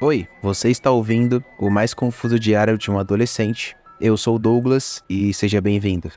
Oi, você está ouvindo o mais confuso diário de um adolescente. Eu sou Douglas e seja bem-vindo.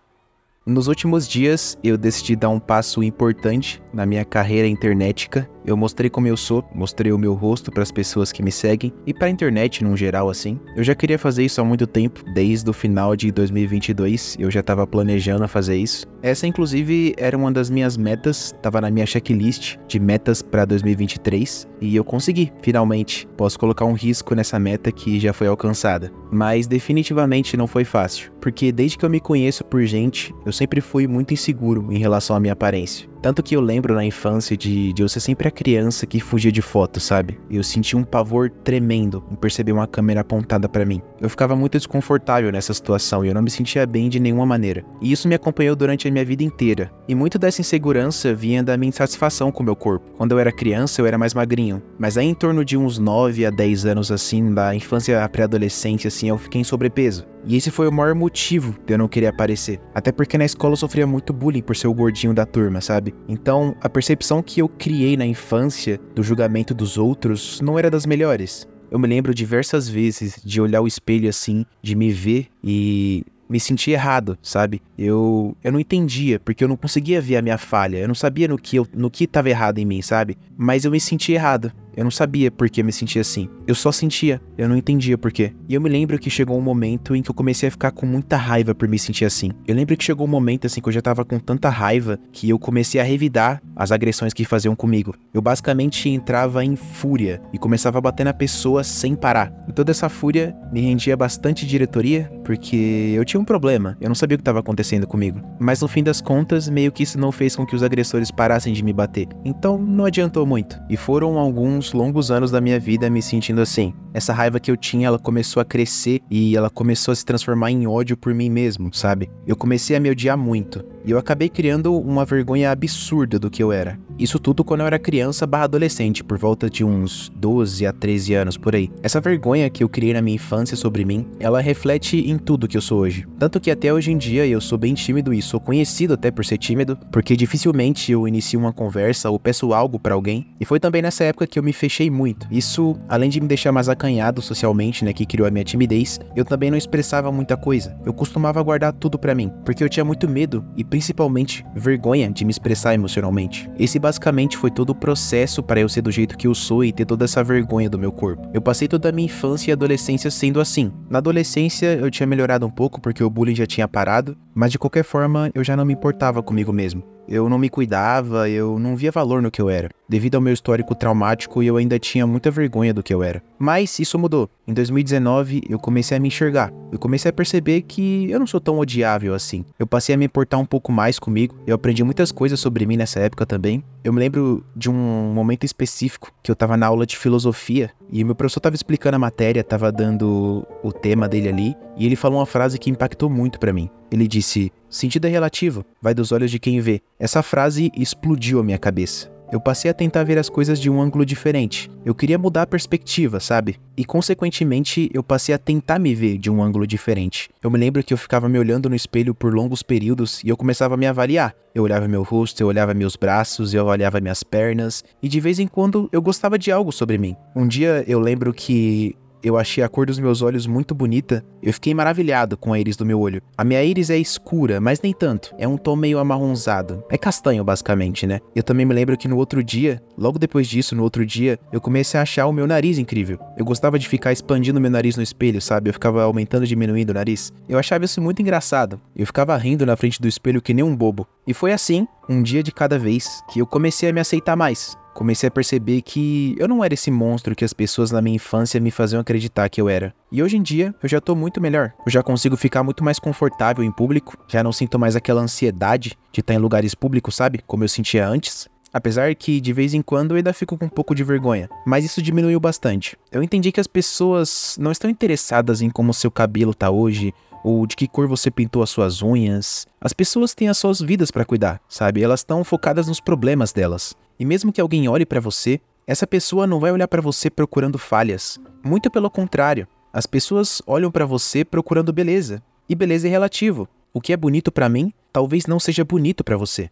Nos últimos dias, eu decidi dar um passo importante na minha carreira internetica. Eu mostrei como eu sou, mostrei o meu rosto para as pessoas que me seguem e para a internet no geral assim. Eu já queria fazer isso há muito tempo, desde o final de 2022, eu já estava planejando fazer isso. Essa inclusive era uma das minhas metas, estava na minha checklist de metas para 2023 e eu consegui, finalmente. Posso colocar um risco nessa meta que já foi alcançada, mas definitivamente não foi fácil, porque desde que eu me conheço por gente, eu sempre fui muito inseguro em relação à minha aparência. Tanto que eu lembro na infância de, de eu ser sempre a criança que fugia de foto, sabe? Eu senti um pavor tremendo em perceber uma câmera apontada para mim. Eu ficava muito desconfortável nessa situação e eu não me sentia bem de nenhuma maneira. E isso me acompanhou durante a minha vida inteira. E muito dessa insegurança vinha da minha insatisfação com o meu corpo. Quando eu era criança, eu era mais magrinho. Mas aí em torno de uns 9 a 10 anos assim, da infância à pré-adolescência assim, eu fiquei em sobrepeso. E esse foi o maior motivo de eu não querer aparecer. Até porque na escola eu sofria muito bullying por ser o gordinho da turma, sabe? Então, a percepção que eu criei na infância do julgamento dos outros não era das melhores. Eu me lembro diversas vezes de olhar o espelho assim, de me ver e me sentir errado, sabe? Eu eu não entendia, porque eu não conseguia ver a minha falha. Eu não sabia no que eu, no que estava errado em mim, sabe? Mas eu me sentia errado. Eu não sabia por que me sentia assim. Eu só sentia, eu não entendia por quê. E eu me lembro que chegou um momento em que eu comecei a ficar com muita raiva por me sentir assim. Eu lembro que chegou um momento assim que eu já tava com tanta raiva que eu comecei a revidar as agressões que faziam comigo. Eu basicamente entrava em fúria e começava a bater na pessoa sem parar. E toda essa fúria me rendia bastante diretoria porque eu tinha um problema. Eu não sabia o que estava acontecendo comigo. Mas no fim das contas, meio que isso não fez com que os agressores parassem de me bater. Então não adiantou muito. E foram alguns alguns longos anos da minha vida me sentindo assim. Essa raiva que eu tinha, ela começou a crescer e ela começou a se transformar em ódio por mim mesmo, sabe? Eu comecei a me odiar muito. E eu acabei criando uma vergonha absurda do que eu era. Isso tudo quando eu era criança barra adolescente, por volta de uns 12 a 13 anos por aí. Essa vergonha que eu criei na minha infância sobre mim, ela reflete em tudo que eu sou hoje. Tanto que até hoje em dia eu sou bem tímido e sou conhecido até por ser tímido, porque dificilmente eu inicio uma conversa ou peço algo para alguém. E foi também nessa época que eu me fechei muito. Isso, além de me deixar mais acanhado socialmente, né, que criou a minha timidez, eu também não expressava muita coisa. Eu costumava guardar tudo para mim, porque eu tinha muito medo e principalmente vergonha de me expressar emocionalmente. Esse basicamente foi todo o processo para eu ser do jeito que eu sou e ter toda essa vergonha do meu corpo. Eu passei toda a minha infância e adolescência sendo assim. Na adolescência eu tinha melhorado um pouco porque o bullying já tinha parado, mas de qualquer forma eu já não me importava comigo mesmo. Eu não me cuidava, eu não via valor no que eu era. Devido ao meu histórico traumático, eu ainda tinha muita vergonha do que eu era. Mas isso mudou. Em 2019, eu comecei a me enxergar. Eu comecei a perceber que eu não sou tão odiável assim. Eu passei a me importar um pouco mais comigo. Eu aprendi muitas coisas sobre mim nessa época também. Eu me lembro de um momento específico que eu tava na aula de filosofia e meu professor tava explicando a matéria, tava dando o tema dele ali, e ele falou uma frase que impactou muito para mim. Ele disse: Sentido é relativo, vai dos olhos de quem vê. Essa frase explodiu a minha cabeça. Eu passei a tentar ver as coisas de um ângulo diferente. Eu queria mudar a perspectiva, sabe? E consequentemente, eu passei a tentar me ver de um ângulo diferente. Eu me lembro que eu ficava me olhando no espelho por longos períodos e eu começava a me avaliar. Eu olhava meu rosto, eu olhava meus braços, eu olhava minhas pernas, e de vez em quando eu gostava de algo sobre mim. Um dia eu lembro que eu achei a cor dos meus olhos muito bonita. Eu fiquei maravilhado com a íris do meu olho. A minha íris é escura, mas nem tanto. É um tom meio amarronzado. É castanho, basicamente, né? Eu também me lembro que no outro dia, logo depois disso, no outro dia, eu comecei a achar o meu nariz incrível. Eu gostava de ficar expandindo meu nariz no espelho, sabe? Eu ficava aumentando e diminuindo o nariz. Eu achava isso muito engraçado. Eu ficava rindo na frente do espelho que nem um bobo. E foi assim, um dia de cada vez, que eu comecei a me aceitar mais comecei a perceber que eu não era esse monstro que as pessoas na minha infância me faziam acreditar que eu era. E hoje em dia eu já tô muito melhor. Eu já consigo ficar muito mais confortável em público, já não sinto mais aquela ansiedade de estar em lugares públicos, sabe? Como eu sentia antes. Apesar que de vez em quando eu ainda fico com um pouco de vergonha, mas isso diminuiu bastante. Eu entendi que as pessoas não estão interessadas em como seu cabelo tá hoje, ou de que cor você pintou as suas unhas. As pessoas têm as suas vidas para cuidar, sabe? Elas estão focadas nos problemas delas. E mesmo que alguém olhe para você, essa pessoa não vai olhar para você procurando falhas. Muito pelo contrário, as pessoas olham para você procurando beleza. E beleza é relativo. O que é bonito para mim, talvez não seja bonito para você.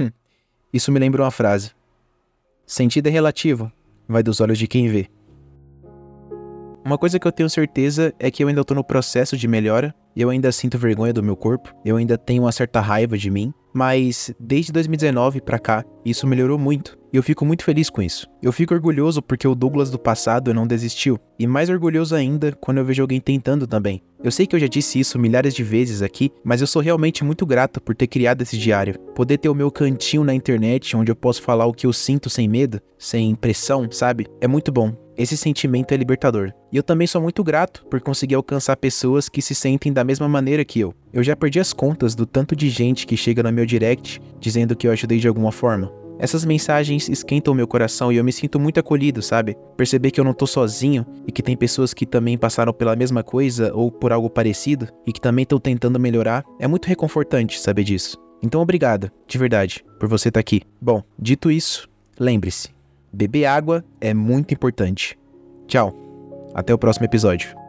Hum, isso me lembra uma frase. Sentido é relativo, vai dos olhos de quem vê. Uma coisa que eu tenho certeza é que eu ainda tô no processo de melhora, eu ainda sinto vergonha do meu corpo, eu ainda tenho uma certa raiva de mim, mas desde 2019 para cá, isso melhorou muito. E eu fico muito feliz com isso. Eu fico orgulhoso porque o Douglas do passado não desistiu, e mais orgulhoso ainda quando eu vejo alguém tentando também. Eu sei que eu já disse isso milhares de vezes aqui, mas eu sou realmente muito grato por ter criado esse diário. Poder ter o meu cantinho na internet onde eu posso falar o que eu sinto sem medo, sem pressão, sabe? É muito bom. Esse sentimento é libertador. E eu também sou muito grato por conseguir alcançar pessoas que se sentem da mesma maneira que eu. Eu já perdi as contas do tanto de gente que chega no meu direct dizendo que eu ajudei de alguma forma. Essas mensagens esquentam meu coração e eu me sinto muito acolhido, sabe? Perceber que eu não tô sozinho e que tem pessoas que também passaram pela mesma coisa ou por algo parecido e que também estão tentando melhorar é muito reconfortante saber disso. Então obrigado, de verdade, por você estar tá aqui. Bom, dito isso, lembre-se, beber água é muito importante. Tchau. Até o próximo episódio.